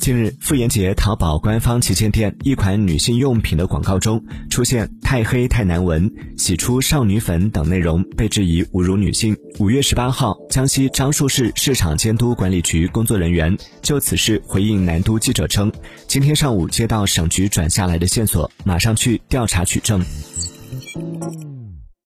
近日妇炎洁淘宝官方旗舰店一款女性用品的广告中出现太黑太难闻洗出少女粉等内容被质疑侮辱女性。五月十八号江西樟树市市场监督管理局工作人员就此事回应南都记者称今天上午接到省局转下来的线索马上去调查取证。